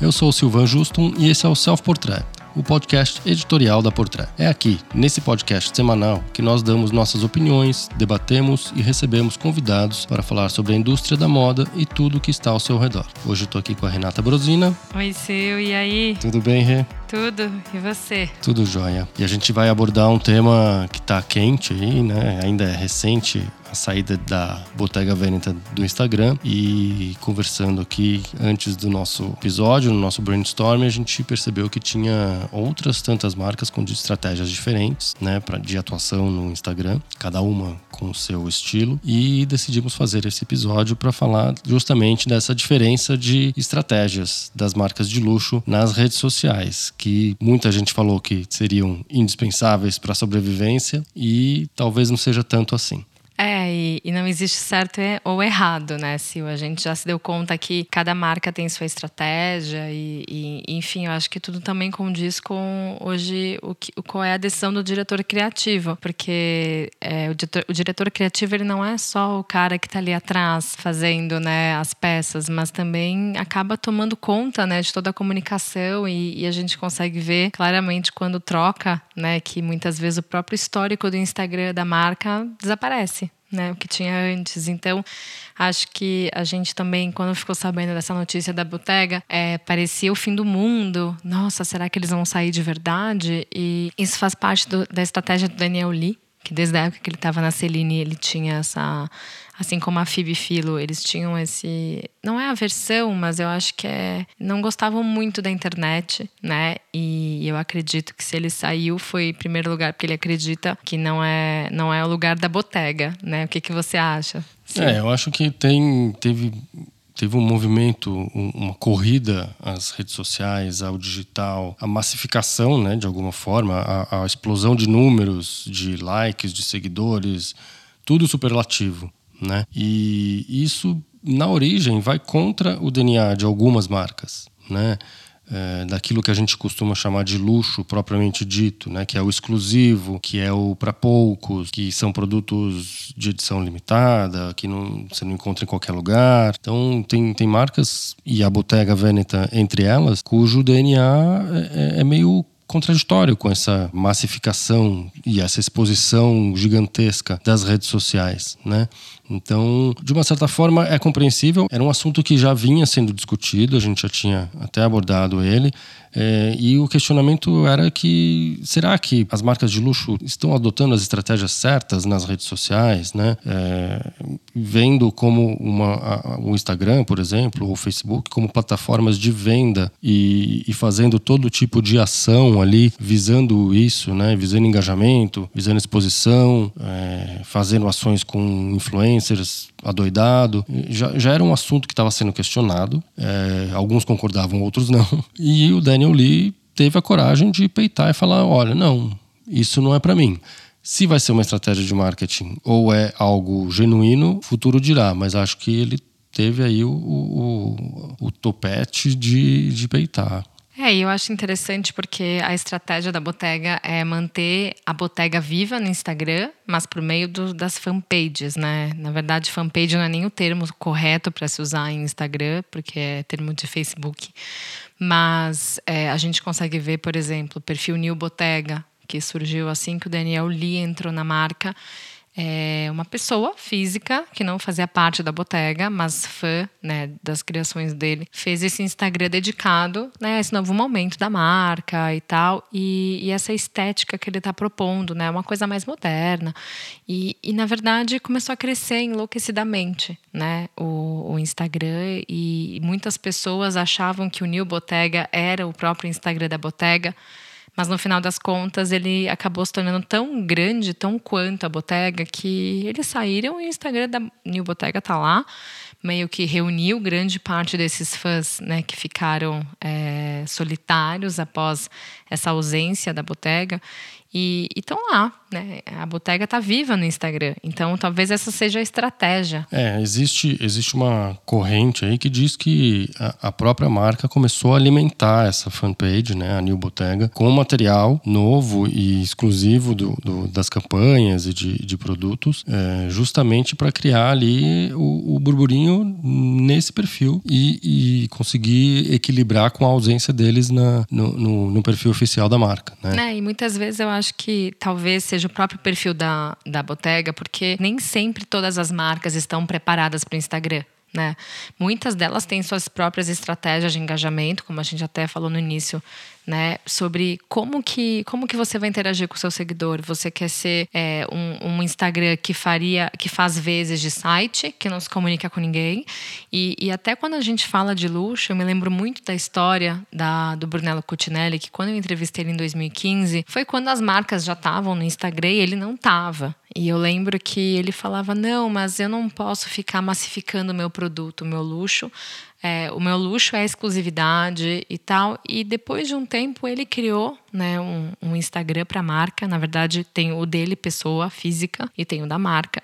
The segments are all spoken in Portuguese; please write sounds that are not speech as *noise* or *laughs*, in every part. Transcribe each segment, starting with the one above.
Eu sou o Silvan Justum e esse é o Self Portrait o podcast editorial da Portrait. É aqui, nesse podcast semanal, que nós damos nossas opiniões, debatemos e recebemos convidados para falar sobre a indústria da moda e tudo que está ao seu redor. Hoje eu estou aqui com a Renata Brosina. Oi, Sil, e aí? Tudo bem, Rê? Tudo, e você? Tudo jóia. E a gente vai abordar um tema que está quente aí, né? Ainda é recente a saída da Bottega Veneta do Instagram e conversando aqui antes do nosso episódio, no nosso brainstorm, a gente percebeu que tinha outras tantas marcas com estratégias diferentes, né, de atuação no Instagram, cada uma com o seu estilo e decidimos fazer esse episódio para falar justamente dessa diferença de estratégias das marcas de luxo nas redes sociais, que muita gente falou que seriam indispensáveis para a sobrevivência e talvez não seja tanto assim. É, e, e, não existe certo ou errado, né, Sil? A gente já se deu conta que cada marca tem sua estratégia e, e enfim, eu acho que tudo também condiz com hoje o que, qual é a decisão do diretor criativo, porque é, o, diretor, o, diretor, criativo ele não é só o cara que está ali atrás fazendo, né, as peças, mas também acaba tomando conta, né, de toda a comunicação e, e a gente consegue ver claramente quando troca, né, que muitas vezes o próprio histórico do Instagram da marca desaparece né, o que tinha antes. Então, acho que a gente também, quando ficou sabendo dessa notícia da Botega, é, parecia o fim do mundo. Nossa, será que eles vão sair de verdade? E isso faz parte do, da estratégia do Daniel Lee, que desde a época que ele estava na Celine, ele tinha essa assim como a Phoebe Philo, eles tinham esse. Não é aversão, mas eu acho que é. Não gostavam muito da internet, né? E eu acredito que se ele saiu foi em primeiro lugar porque ele acredita que não é, não é o lugar da botega, né? O que, que você acha? Sim. É, eu acho que tem, teve teve um movimento, uma corrida às redes sociais, ao digital, a massificação, né, de alguma forma, a, a explosão de números, de likes, de seguidores, tudo superlativo né? E isso na origem vai contra o DNA de algumas marcas, né? É, daquilo que a gente costuma chamar de luxo propriamente dito, né? que é o exclusivo, que é o para poucos, que são produtos de edição limitada, que não, você não encontra em qualquer lugar. Então, tem, tem marcas, e a Bottega Veneta entre elas, cujo DNA é, é meio contraditório com essa massificação e essa exposição gigantesca das redes sociais, né? Então, de uma certa forma, é compreensível. Era um assunto que já vinha sendo discutido, a gente já tinha até abordado ele. É, e o questionamento era que será que as marcas de luxo estão adotando as estratégias certas nas redes sociais, né? É, vendo como uma, o Instagram, por exemplo, ou o Facebook como plataformas de venda e, e fazendo todo tipo de ação ali visando isso, né? Visando engajamento, visando exposição, é, fazendo ações com influencers adoidado. Já, já era um assunto que estava sendo questionado. É, alguns concordavam, outros não. *laughs* E o Daniel Lee teve a coragem de peitar e falar: olha, não, isso não é para mim. Se vai ser uma estratégia de marketing ou é algo genuíno, futuro dirá, mas acho que ele teve aí o, o, o topete de, de peitar. É, eu acho interessante porque a estratégia da Botega é manter a Botega viva no Instagram, mas por meio do, das fanpages, né? Na verdade, fanpage não é nem o termo correto para se usar em Instagram, porque é termo de Facebook. Mas é, a gente consegue ver, por exemplo, o perfil New Botega, que surgiu assim que o Daniel Lee entrou na marca é uma pessoa física que não fazia parte da botega, mas fã né, das criações dele, fez esse Instagram dedicado né, a esse novo momento da marca e tal, e, e essa estética que ele está propondo, né, uma coisa mais moderna. E, e, na verdade, começou a crescer enlouquecidamente né, o, o Instagram, e, e muitas pessoas achavam que o New Botega era o próprio Instagram da botega. Mas no final das contas, ele acabou se tornando tão grande, tão quanto a Botega, que eles saíram e o Instagram da New Botega tá lá. Meio que reuniu grande parte desses fãs né, que ficaram é, solitários após essa ausência da Botega. E estão lá, né? A Bottega está viva no Instagram. Então, talvez essa seja a estratégia. É, existe, existe uma corrente aí que diz que a, a própria marca começou a alimentar essa fanpage, né, a New Bottega, com material novo e exclusivo do, do das campanhas e de, de produtos, é, justamente para criar ali o, o, burburinho nesse perfil e, e, conseguir equilibrar com a ausência deles na, no, no, no perfil oficial da marca. Né? É, e muitas vezes eu acho que talvez seja o próprio perfil da, da Bottega, porque nem sempre todas as marcas estão preparadas para o Instagram. Né? Muitas delas têm suas próprias estratégias de engajamento, como a gente até falou no início, né? Sobre como que, como que você vai interagir com o seu seguidor. Você quer ser é, um, um, Instagram que faria, que faz vezes de site, que não se comunica com ninguém. E, e, até quando a gente fala de luxo, eu me lembro muito da história da, do Brunello Cucinelli, que quando eu entrevistei ele em 2015, foi quando as marcas já estavam no Instagram e ele não estava. E eu lembro que ele falava: não, mas eu não posso ficar massificando o meu produto, o meu luxo é, o meu luxo é exclusividade e tal. E depois de um tempo ele criou né, um, um Instagram para a marca. Na verdade, tem o dele, pessoa física, e tem o da marca.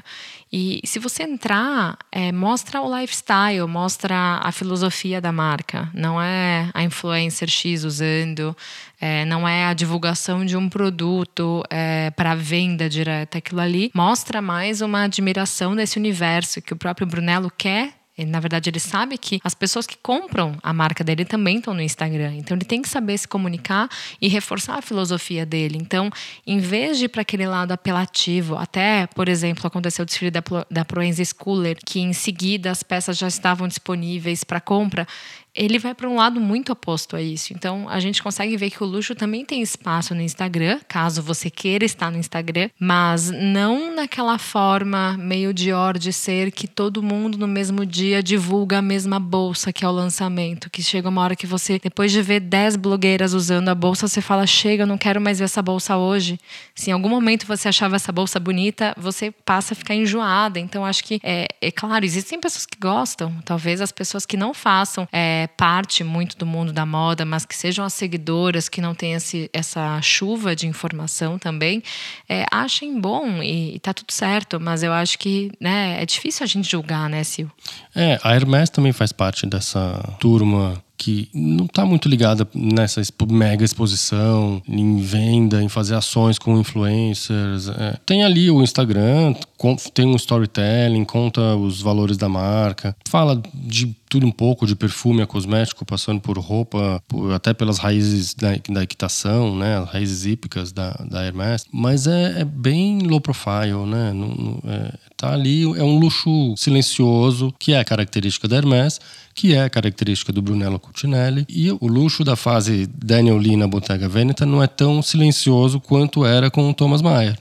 E se você entrar, é, mostra o lifestyle, mostra a filosofia da marca. Não é a influencer X usando, é, não é a divulgação de um produto é, para venda direta. Aquilo ali mostra mais uma admiração desse universo que o próprio Brunello quer na verdade, ele sabe que as pessoas que compram a marca dele também estão no Instagram. Então, ele tem que saber se comunicar e reforçar a filosofia dele. Então, em vez de ir para aquele lado apelativo, até, por exemplo, aconteceu o desfile da, da Proenza Schooler, que em seguida as peças já estavam disponíveis para compra, ele vai para um lado muito oposto a isso. Então, a gente consegue ver que o luxo também tem espaço no Instagram, caso você queira estar no Instagram, mas não naquela forma meio de or de ser que todo mundo no mesmo dia divulga a mesma bolsa que é o lançamento, que chega uma hora que você, depois de ver 10 blogueiras usando a bolsa, você fala: "Chega, eu não quero mais ver essa bolsa hoje". Se em algum momento você achava essa bolsa bonita, você passa a ficar enjoada. Então, acho que é, é claro, existem pessoas que gostam, talvez as pessoas que não façam é, parte muito do mundo da moda, mas que sejam as seguidoras que não têm esse, essa chuva de informação também, é, achem bom e, e tá tudo certo. Mas eu acho que né, é difícil a gente julgar, né, Sil? É, a Hermès também faz parte dessa turma que não está muito ligada nessa mega exposição, em venda, em fazer ações com influencers. É. Tem ali o Instagram, tem um storytelling, conta os valores da marca, fala de tudo um pouco, de perfume a cosmético, passando por roupa, por, até pelas raízes da, da, equitação, né, as raízes hípicas da, da Hermès. Mas é, é bem low profile, né? Não, não, é, tá ali, é um luxo silencioso, que é característica da Hermès, que é característica do Brunello Cucinelli. E o luxo da fase Daniel Lee na Bottega Veneta não é tão silencioso quanto era com o Thomas Mayer.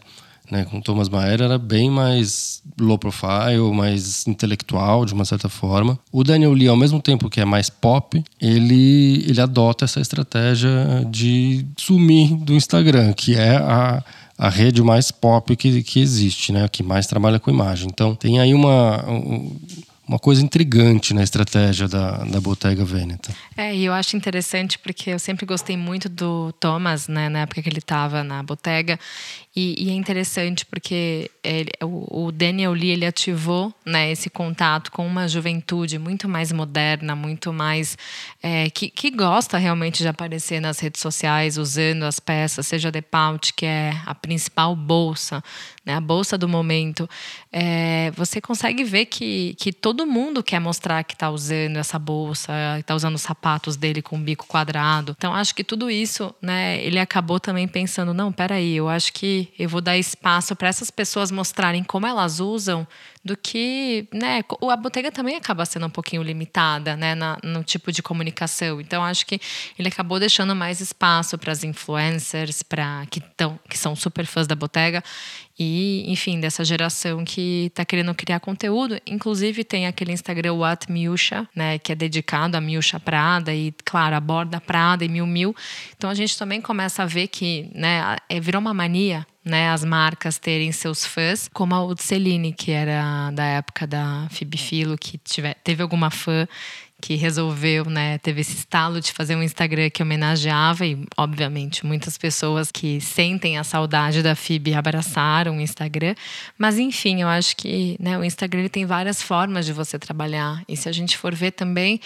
Né, com Thomas Mayer era bem mais low profile, mais intelectual de uma certa forma. O Daniel Lee, ao mesmo tempo que é mais pop, ele, ele adota essa estratégia de sumir do Instagram, que é a, a rede mais pop que, que existe, né, que mais trabalha com imagem. Então tem aí uma, uma coisa intrigante na estratégia da, da Bottega Veneta. É, e eu acho interessante porque eu sempre gostei muito do Thomas, né, na época que ele estava na Bottega, e, e, é interessante porque ele, o, o, Daniel Lee ele ativou né, esse contato com uma juventude muito mais moderna, muito mais é, que, que gosta realmente de aparecer nas redes sociais usando as peças, seja a Depaut, que é a principal bolsa, né, a bolsa do momento. É, você consegue ver que, que todo mundo quer mostrar que está usando essa bolsa, está usando os sapatos dele com o bico quadrado. Então acho que tudo isso, né, ele acabou também pensando, não, peraí, eu acho que eu vou dar espaço para essas pessoas mostrarem como elas usam do que, né, a Bottega também acaba sendo um pouquinho limitada, né, na, no tipo de comunicação. Então acho que ele acabou deixando mais espaço para as influencers, para que tão, que são super fãs da Bottega e, enfim, dessa geração que está querendo criar conteúdo. Inclusive tem aquele Instagram What Milcha, né, que é dedicado a Milcha Prada e, claro, aborda Prada e Mil Mil. Então a gente também começa a ver que, né, é, virou uma mania né, as marcas terem seus fãs, como a Celine, que era da época da Philo, que tiver, teve alguma fã que resolveu, né, teve esse estalo de fazer um Instagram que homenageava e, obviamente, muitas pessoas que sentem a saudade da FIB abraçaram o Instagram. Mas, enfim, eu acho que né, o Instagram tem várias formas de você trabalhar. E se a gente for ver também,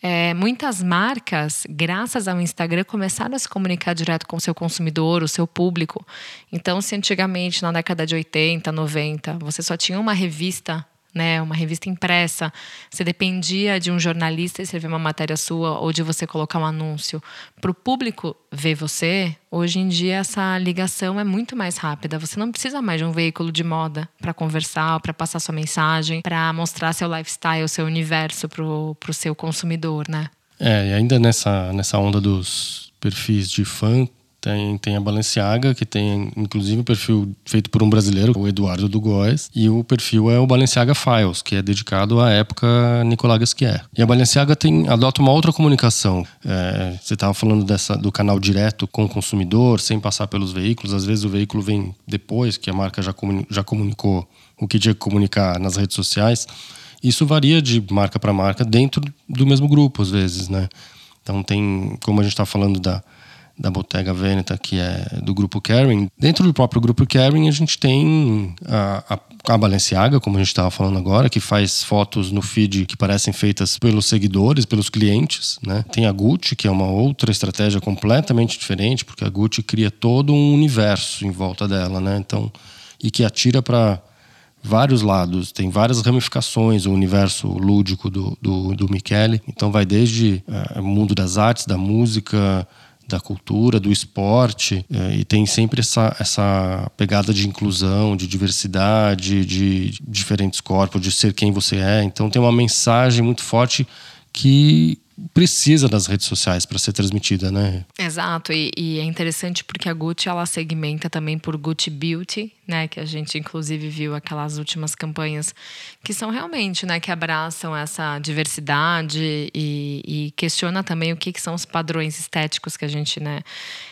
é, muitas marcas, graças ao Instagram, começaram a se comunicar direto com o seu consumidor, o seu público. Então, se antigamente, na década de 80, 90, você só tinha uma revista né, uma revista impressa, você dependia de um jornalista escrever uma matéria sua ou de você colocar um anúncio para o público ver você, hoje em dia essa ligação é muito mais rápida. Você não precisa mais de um veículo de moda para conversar, para passar sua mensagem, para mostrar seu lifestyle, seu universo para o seu consumidor, né? É, e ainda nessa, nessa onda dos perfis de fã, tem, tem a Balenciaga, que tem inclusive o um perfil feito por um brasileiro, o Eduardo Dugóis, e o perfil é o Balenciaga Files, que é dedicado à época Nicolas Gasquier. E a Balenciaga tem, adota uma outra comunicação. É, você estava falando dessa, do canal direto com o consumidor, sem passar pelos veículos. Às vezes o veículo vem depois que a marca já, comuni já comunicou o que tinha que comunicar nas redes sociais. Isso varia de marca para marca dentro do mesmo grupo, às vezes, né? Então tem, como a gente está falando da da Bottega Veneta, que é do grupo Kering. Dentro do próprio grupo Kering, a gente tem a, a, a Balenciaga, como a gente estava falando agora, que faz fotos no feed que parecem feitas pelos seguidores, pelos clientes. Né? Tem a Gucci, que é uma outra estratégia completamente diferente, porque a Gucci cria todo um universo em volta dela, né? Então, e que atira para vários lados, tem várias ramificações o universo lúdico do, do, do Michele. Então vai desde o uh, mundo das artes, da música, da cultura, do esporte, é, e tem sempre essa, essa pegada de inclusão, de diversidade, de diferentes corpos, de ser quem você é. Então tem uma mensagem muito forte que precisa das redes sociais para ser transmitida, né? Exato, e, e, é interessante porque a Gucci ela segmenta também por Gucci Beauty, né? Que a gente inclusive viu aquelas últimas campanhas que são realmente, né? Que abraçam essa diversidade e, e questiona também o que, que são os padrões estéticos que a gente, né?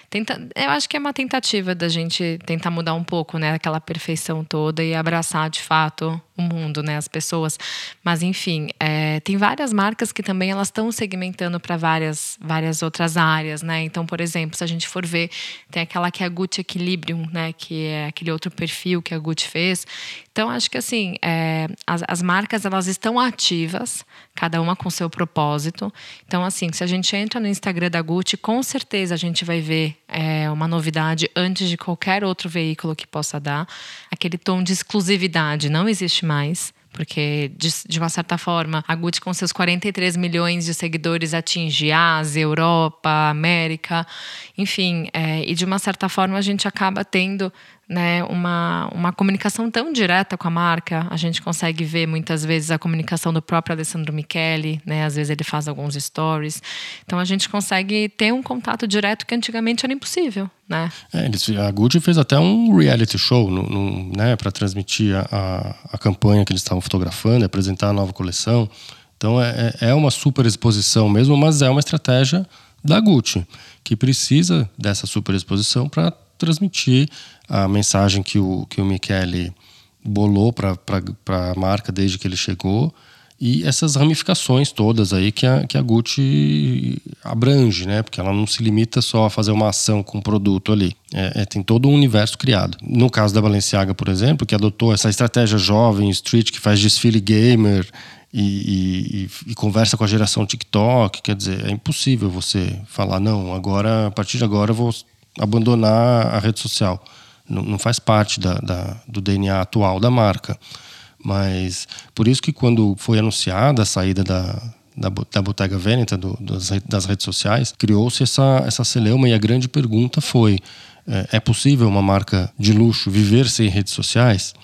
Tenta, eu acho que é uma tentativa da gente tentar mudar um pouco, né? Aquela perfeição toda e abraçar de fato o mundo, né? As pessoas. Mas enfim, é, tem várias marcas que também elas estão segmentando para várias, várias outras áreas, né? Então, por exemplo, se a gente for ver, tem aquela que é a Gucci Equilibrium, né? Que é aquele outro perfil que a Gucci fez. Então, acho que assim, é, as, as marcas elas estão ativas, cada uma com seu propósito. Então, assim, se a gente entra no Instagram da Gucci, com certeza a gente vai ver é, uma novidade antes de qualquer outro veículo que possa dar. Aquele tom de exclusividade não existe mais porque de, de, uma certa forma a Gucci com seus 43 milhões de seguidores atinge Ásia, Europa, América, enfim, é, e de uma certa forma a gente acaba tendo né, uma, uma comunicação tão direta com a marca. A gente consegue ver muitas vezes a comunicação do próprio Alessandro Michele, né? Às vezes ele faz alguns stories. Então a gente consegue ter um contato direto que antigamente era impossível, né? É, eles, a Gucci fez até um reality show no, no né, para transmitir a, a, campanha que eles estavam fotografando, apresentar a nova coleção. Então é, é, é uma super exposição mesmo, mas é uma estratégia da Gucci que precisa dessa super exposição para transmitir a mensagem que o, que o Michele bolou para a marca desde que ele chegou e essas ramificações todas aí que a, que a Gucci abrange, né? Porque ela não se limita só a fazer uma ação com o produto ali. É, é, tem todo um universo criado. No caso da Balenciaga, por exemplo, que adotou essa estratégia jovem, street, que faz desfile gamer e, e, e, conversa com a geração TikTok, quer dizer, é impossível você falar, não, agora, a partir de agora eu vou abandonar a rede social. Não, não faz parte da, da, do DNA atual da marca. Mas por isso que quando foi anunciada a saída da, da, da Bottega Veneta, do, das, das redes sociais, criou-se essa, essa celeuma e a grande pergunta foi é, é possível uma marca de luxo viver sem redes sociais?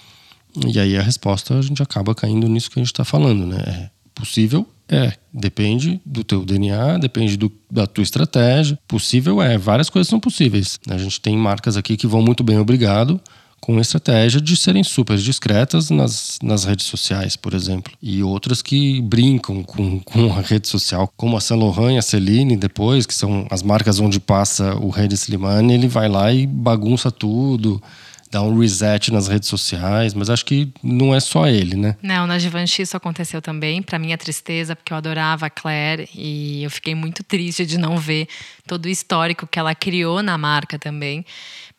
E aí a resposta a gente acaba caindo nisso que a gente está falando, né? É possível é, depende do teu DNA, depende do, da tua estratégia. Possível é, várias coisas são possíveis. A gente tem marcas aqui que vão muito bem, obrigado, com estratégia de serem super discretas nas, nas redes sociais, por exemplo. E outras que brincam com, *laughs* com a rede social, como a Saint Laurent e a Celine depois, que são as marcas onde passa o Rei Slimane, ele vai lá e bagunça tudo, dar um reset nas redes sociais, mas acho que não é só ele, né? Não, na Givenchy isso aconteceu também, para minha tristeza, porque eu adorava a Claire e eu fiquei muito triste de não ver todo o histórico que ela criou na marca também.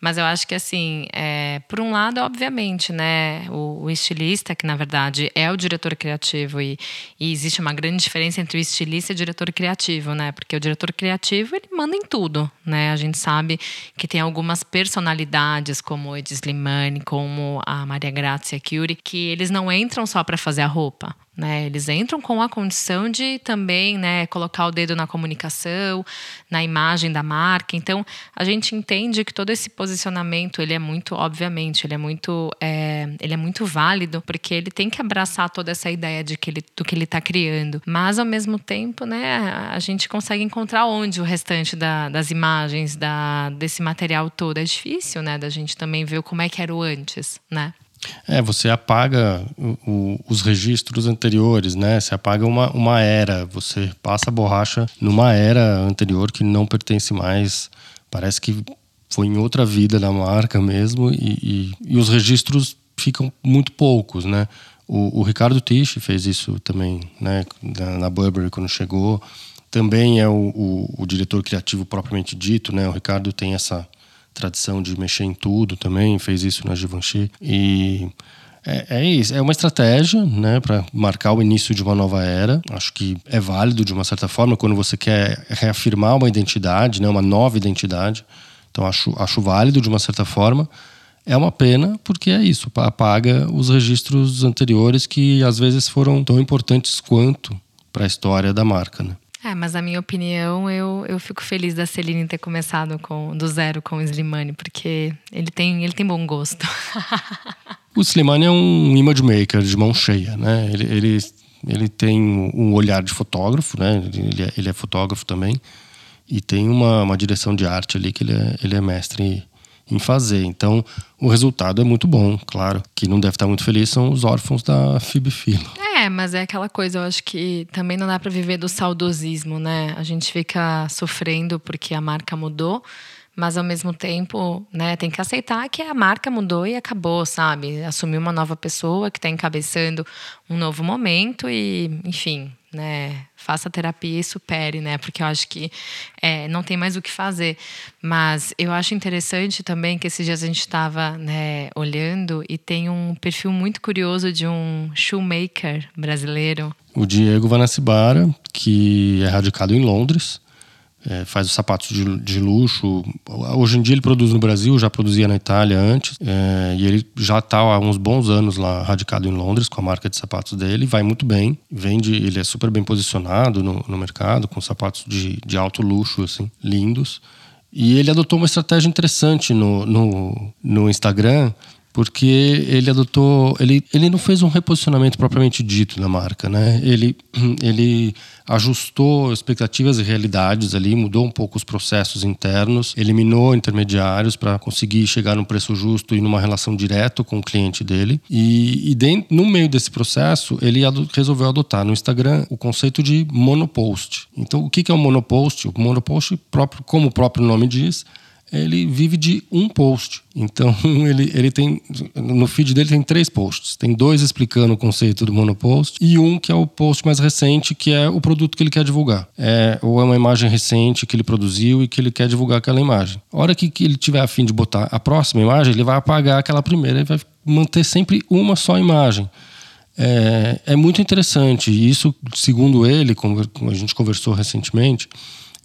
Mas eu acho que, assim, é, por um lado, obviamente, né, o, o, estilista, que na verdade é o diretor criativo, e, e, existe uma grande diferença entre o estilista e o diretor criativo, né? Porque o diretor criativo, ele manda em tudo, né? A gente sabe que tem algumas personalidades, como o Ed Slimane, como a Maria Grazia Curie, que eles não entram só para fazer a roupa. Né, eles entram com a condição de também né, colocar o dedo na comunicação, na imagem da marca. Então, a gente entende que todo esse posicionamento ele é muito, obviamente, ele é muito, é, ele é muito válido, porque ele tem que abraçar toda essa ideia de que ele, do que ele está criando. Mas, ao mesmo tempo, né, a gente consegue encontrar onde o restante da, das imagens, da, desse material todo. É difícil, né, da gente também ver como é que era o antes, né? É, você apaga o, os registros anteriores, né? Você apaga uma, uma era, você passa a borracha numa era anterior que não pertence mais. Parece que foi em outra vida da marca mesmo, e, e, e os registros ficam muito poucos, né? O, o Ricardo Tisch fez isso também, né? Na, na Burberry quando chegou. Também é o, o diretor criativo propriamente dito, né? O Ricardo tem essa tradição de mexer em tudo também, fez isso na Givenchy. E é, é isso, é uma estratégia né, para marcar o início de uma nova era. Acho que é válido de uma certa forma quando você quer reafirmar uma identidade, né, uma nova identidade. Então acho, acho válido de uma certa forma. É uma pena porque é isso, apaga os registros anteriores que às vezes foram tão importantes quanto para a história da marca. Né? É, mas na minha opinião, eu, eu fico feliz da Celine ter começado com, do zero com o Slimane, porque ele tem, ele tem bom gosto. *laughs* o Slimane é um image maker de mão cheia, né? Ele, ele, ele tem um olhar de fotógrafo, né? Ele é, ele é fotógrafo também. E tem uma, uma direção de arte ali que ele é, ele é mestre em fazer. Então, o resultado é muito bom, claro. Que não deve estar muito feliz são os órfãos da Phoebe Philo. É, mas é aquela coisa, eu acho que também não dá para viver do saudosismo, né? A gente fica sofrendo porque a marca mudou, mas ao mesmo tempo, né, tem que aceitar que a marca mudou e acabou, sabe? Assumir uma nova pessoa que está encabeçando um novo momento e, enfim, né, faça terapia e supere, né? Porque eu acho que é, não tem mais o que fazer. Mas eu acho interessante também que esses dias a gente estava né, olhando e tem um perfil muito curioso de um shoemaker brasileiro. O Diego Vanassibara, que é radicado em Londres é, faz os sapatos de, de, luxo. Hoje em dia ele produz no Brasil, já produzia na Itália antes. É, e ele já está há uns bons anos lá radicado em Londres com a marca de sapatos dele. Vai muito bem. Vende, ele é super bem posicionado no, no mercado, com sapatos de, de alto luxo, assim, lindos. E ele adotou uma estratégia interessante no, no, no Instagram, porque ele adotou, ele, ele não fez um reposicionamento propriamente dito da marca, né? Ele, *clears throat* ele ajustou expectativas e realidades ali, mudou um pouco os processos internos, eliminou intermediários para conseguir chegar num preço justo e numa relação direta com o cliente dele. E, e dentro, no meio desse processo, ele resolveu adotar no Instagram o conceito de monopost. Então, o que, que é o monopost? O monopost, próprio, como o próprio nome diz, ele vive de um post. Então, *laughs* ele, ele tem. No feed dele tem três posts. Tem dois explicando o conceito do monopost e um que é o post mais recente, que é o produto que ele quer divulgar. É, ou é uma imagem recente que ele produziu e que ele quer divulgar aquela imagem. A hora que, que ele tiver a fim de botar a próxima imagem, ele vai apagar aquela primeira e vai manter sempre uma só imagem. É, é muito interessante. Isso, segundo ele, como a gente conversou recentemente,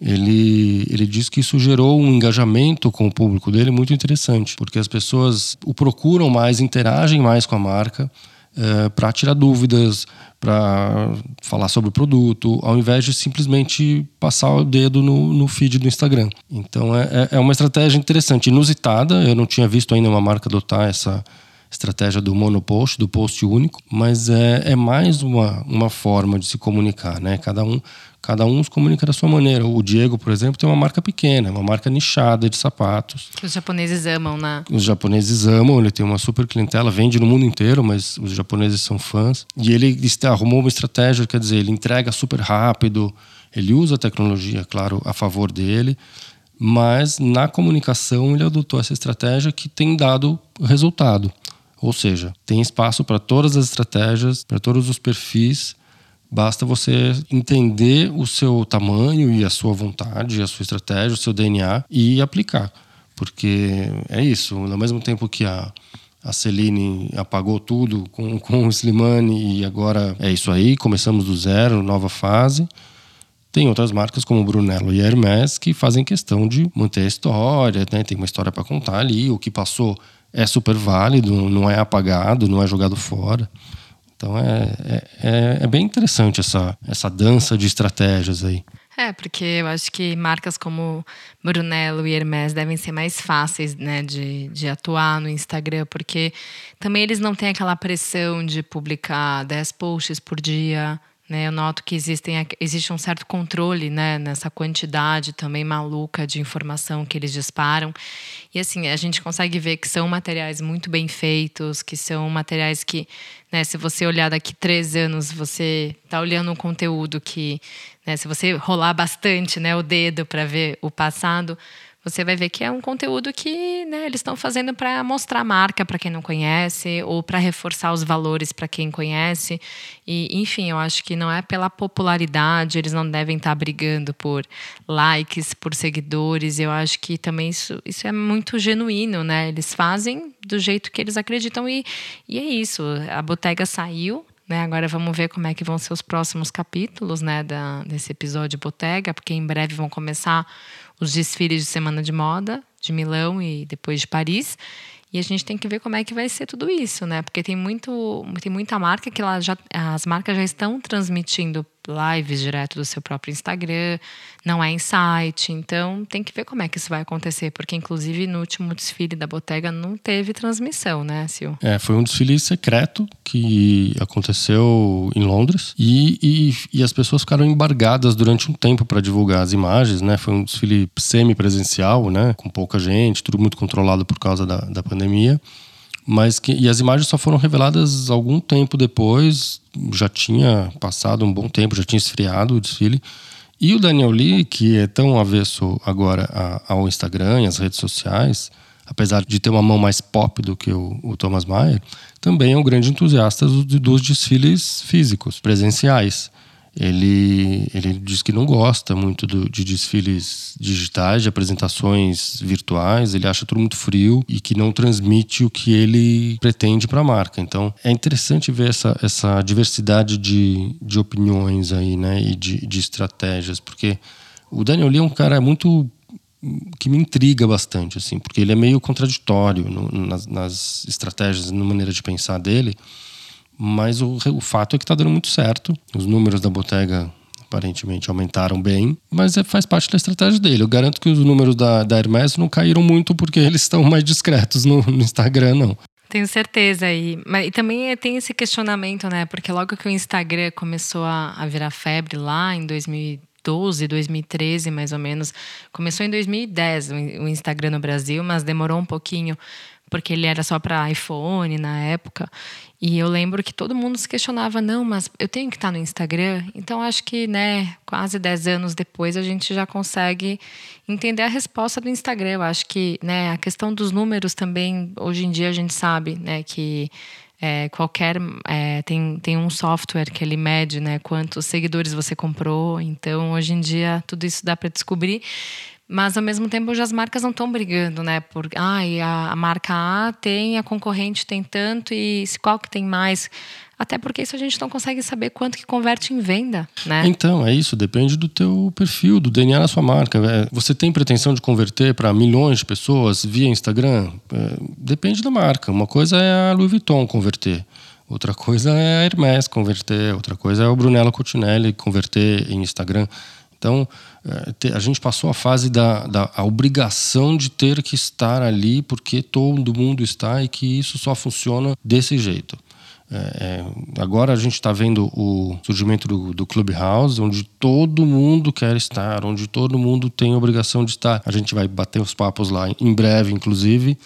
ele, ele diz que isso gerou um engajamento com o público dele muito interessante, porque as pessoas o procuram mais, interagem mais com a marca é, eh, para tirar dúvidas, para falar sobre o produto, ao invés de simplesmente passar o dedo no, no feed do Instagram. Então é, é, é uma estratégia interessante, inusitada. Eu não tinha visto ainda uma marca adotar essa estratégia do monopost, do post único, mas é, é mais uma, uma forma de se comunicar, né? Cada um Cada um se comunica da sua maneira. O Diego, por exemplo, tem uma marca pequena, uma marca nichada de sapatos. Que os japoneses amam, né? Os japoneses amam, ele tem uma super clientela, vende no mundo inteiro, mas os japoneses são fãs. E ele arrumou uma estratégia, quer dizer, ele entrega super rápido, ele usa a tecnologia, claro, a favor dele, mas na comunicação ele adotou essa estratégia que tem dado resultado. Ou seja, tem espaço para todas as estratégias, para todos os perfis. Basta você entender o seu tamanho e a sua vontade, a sua estratégia, o seu DNA e aplicar. Porque é isso, ao mesmo tempo que a, a Celine apagou tudo com, *laughs* com o Slimane e agora é isso aí, começamos do zero, nova fase. Tem outras marcas como Brunello e Hermès que fazem questão de manter a história, né? tem uma história para contar ali, o que passou é super válido, não é apagado, não é jogado fora. Então é, é, é, é bem interessante essa, essa dança de estratégias aí. É, porque eu acho que marcas como Brunello e Hermès devem ser mais fáceis né, de, de atuar no Instagram, porque também eles não têm aquela pressão de publicar 10 posts por dia, eu noto que existem, existe um certo controle né, nessa quantidade também maluca de informação que eles disparam. E assim, a gente consegue ver que são materiais muito bem feitos, que são materiais que, né, se você olhar daqui três anos, você está olhando um conteúdo que, né, se você rolar bastante né, o dedo para ver o passado, você vai ver que é um conteúdo que né, eles estão fazendo para mostrar a marca para quem não conhece ou para reforçar os valores para quem conhece. E, enfim, eu acho que não é pela popularidade, eles não devem estar tá brigando por likes, por seguidores. Eu acho que também isso, isso é muito genuíno, né? Eles fazem do jeito que eles acreditam e, e é isso. A Botega saiu, né, agora vamos ver como é que vão ser os próximos capítulos né, da, desse episódio Botega, porque em breve vão começar os desfiles de Semana de Moda de Milão e depois de Paris. E a gente tem que ver como é que vai ser tudo isso, né? Porque tem muito, tem muita marca que ela já, as marcas já estão transmitindo lives direto do seu próprio Instagram, não é site, então tem que ver como é que isso vai acontecer, porque inclusive no último desfile da Bottega não teve transmissão, né, Sil? É, foi um desfile secreto que aconteceu em Londres e, e, e as pessoas ficaram embargadas durante um tempo para divulgar as imagens, né? Foi um desfile semi-presencial, né? Com pouca gente, tudo muito controlado por causa da, da pandemia mas que e as imagens só foram reveladas algum tempo depois, já tinha passado um bom tempo, já tinha esfriado o desfile. E o Daniel Lee, que é tão avesso agora ao Instagram e às redes sociais, apesar de ter uma mão mais pop do que o, o Thomas Mayer, também é um grande entusiasta dos, dos desfiles físicos, presenciais. Ele, ele diz que não gosta muito do, de desfiles digitais, de apresentações virtuais, ele acha tudo muito frio e que não transmite o que ele pretende para a marca. Então é interessante ver essa, essa diversidade de, de opiniões aí, né, e de, de estratégias, porque o Daniel Lee é um cara muito que me intriga bastante, assim, porque ele é meio contraditório no, nas, nas estratégias, na maneira de pensar dele. Mas o, o fato é que está dando muito certo. Os números da Bottega aparentemente aumentaram bem, mas é, faz parte da estratégia dele. Eu garanto que os números da, da Hermes não caíram muito porque *laughs* eles estão mais discretos no, no Instagram, não. Tenho certeza. E, mas, e também tem esse questionamento, né? Porque logo que o Instagram começou a, a virar febre lá em 2012, 2013, mais ou menos. Começou em 2010 o Instagram no Brasil, mas demorou um pouquinho porque ele era só para iPhone na época. E eu lembro que todo mundo se questionava, não, mas eu tenho que estar no Instagram. Então acho que, né, quase 10 anos depois a gente já consegue entender a resposta do Instagram. Eu acho que, né, a questão dos números também, hoje em dia a gente sabe, né, que é, qualquer é, tem, tem um software que ele mede né, quantos seguidores você comprou. Então, hoje em dia, tudo isso dá para descobrir. Mas ao mesmo tempo hoje as marcas não estão brigando, né? Por ah, a, a, marca A tem, a concorrente tem tanto e qual que tem mais. Até porque isso a gente não consegue saber quanto que converte em venda, né? Então, é isso, depende do teu perfil, do DNA da sua marca. É, você tem pretensão de converter para milhões de pessoas via Instagram? É, depende da marca. Uma coisa é a Louis Vuitton converter. Outra coisa é a Hermès converter, outra coisa é o Brunello Cucinelli converter em Instagram. Então, a gente passou a fase da, da obrigação de ter que estar ali porque todo mundo está e que isso só funciona desse jeito. É, é agora a gente está vendo o surgimento do, do Clubhouse, onde todo mundo quer estar, onde todo mundo tem a obrigação de estar. A gente vai bater os papos lá em breve, inclusive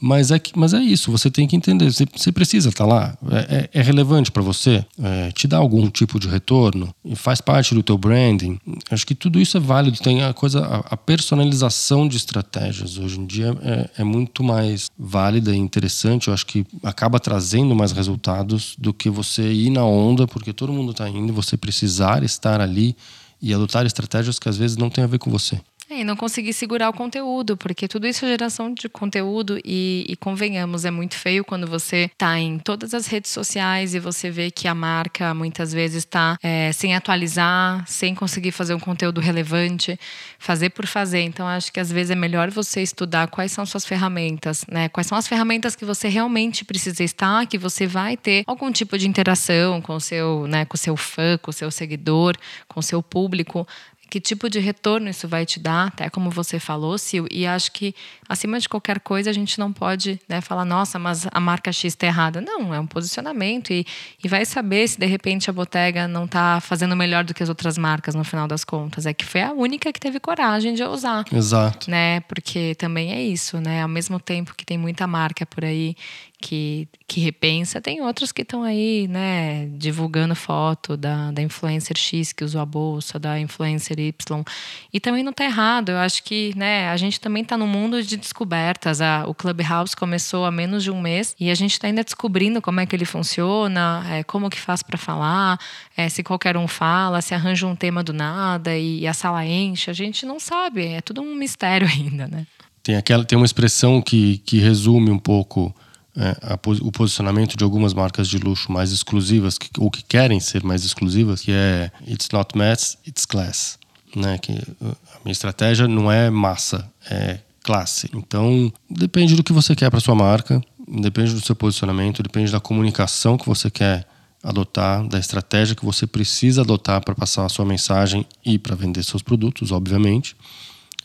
Mas é, que, mas é isso, você tem que entender. Você, você precisa estar tá lá. É, é, é relevante para você? É, te dá algum tipo de retorno? Faz parte do teu branding? Acho que tudo isso é válido. Tem a coisa, a, a personalização de estratégias hoje em dia é, é muito mais válida e interessante. Eu acho que acaba trazendo mais resultados do que você ir na onda, porque todo mundo está indo, você precisar estar ali e adotar estratégias que às vezes não tem a ver com você. E não conseguir segurar o conteúdo, porque tudo isso é geração de conteúdo e, e convenhamos, é muito feio quando você está em todas as redes sociais e você vê que a marca muitas vezes está é, sem atualizar, sem conseguir fazer um conteúdo relevante, fazer por fazer. Então, acho que às vezes é melhor você estudar quais são suas ferramentas, né? Quais são as ferramentas que você realmente precisa estar, que você vai ter algum tipo de interação com o seu, né, com o seu fã, com o seu seguidor, com o seu público, que tipo de retorno isso vai te dar, até como você falou, Sil, e acho que acima de qualquer coisa a gente não pode né, falar, nossa, mas a marca X está errada. Não, é um posicionamento e, e vai saber se de repente a Bottega não está fazendo melhor do que as outras marcas no final das contas. É que foi a única que teve coragem de usar. Exato. Né? Porque também é isso, né? Ao mesmo tempo que tem muita marca por aí que, que repensa. Tem outros que estão aí, né, divulgando foto da, da influencer X que usou a bolsa, da influencer Y. E também não está errado. Eu acho que, né, a gente também está no mundo de descobertas. A, o Clubhouse começou há menos de um mês e a gente está ainda descobrindo como é que ele funciona, é, como que faz para falar, é, se qualquer um fala, se arranja um tema do nada e, e a sala enche. A gente não sabe. É tudo um mistério *laughs* ainda, né? Tem, aquela, tem uma expressão que, que resume um pouco é, o posicionamento de algumas marcas de luxo mais exclusivas, que, ou que querem ser mais exclusivas, que é It's not mass, it's class. Né? Que a minha estratégia não é massa, é classe. Então, depende do que você quer para sua marca, depende do seu posicionamento, depende da comunicação que você quer adotar, da estratégia que você precisa adotar para passar a sua mensagem e para vender seus produtos, obviamente.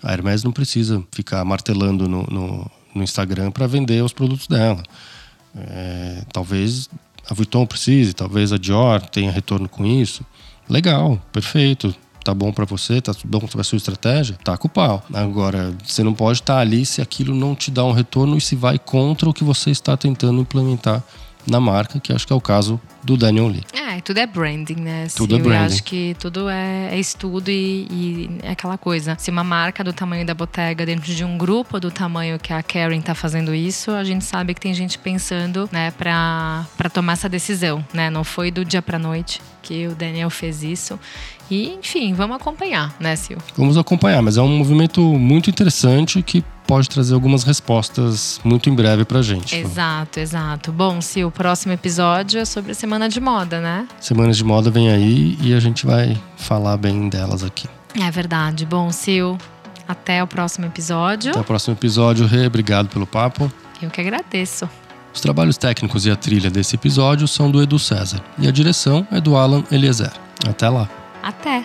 A Hermes não precisa ficar martelando no, no no Instagram para vender os produtos dela. É, talvez a Vuitton precise, talvez a Dior tenha retorno com isso. Legal, perfeito. Tá bom para você, tá bom a sua estratégia, tá com o pau. Agora, você não pode estar tá ali se aquilo não te dá um retorno e se vai contra o que você está tentando implementar na marca, que acho que é o caso do Daniel Lee. É, tudo é branding, né? Tudo é branding. Eu acho que tudo é, é estudo e, e, é aquela coisa. Se uma marca do tamanho da Bottega, dentro de um grupo do tamanho que a Karen tá fazendo isso, a gente sabe que tem gente pensando, né, pra, pra tomar essa decisão, né? Não foi do dia pra noite que o Daniel fez isso. E, enfim, vamos acompanhar, né, Sil? Vamos acompanhar, mas é um movimento muito interessante que pode trazer algumas respostas muito em breve pra gente. Exato, exato. Bom, Sil, o próximo episódio é sobre a Semana de Moda, né? Semana de Moda vem aí e a gente vai falar bem delas aqui. É verdade. Bom, Sil, até o próximo episódio. Até o próximo episódio, Rê. Obrigado pelo papo. Eu que agradeço. Os trabalhos técnicos e a trilha desse episódio são do Edu César e a direção é do Alan Eliezer. Até lá. Até!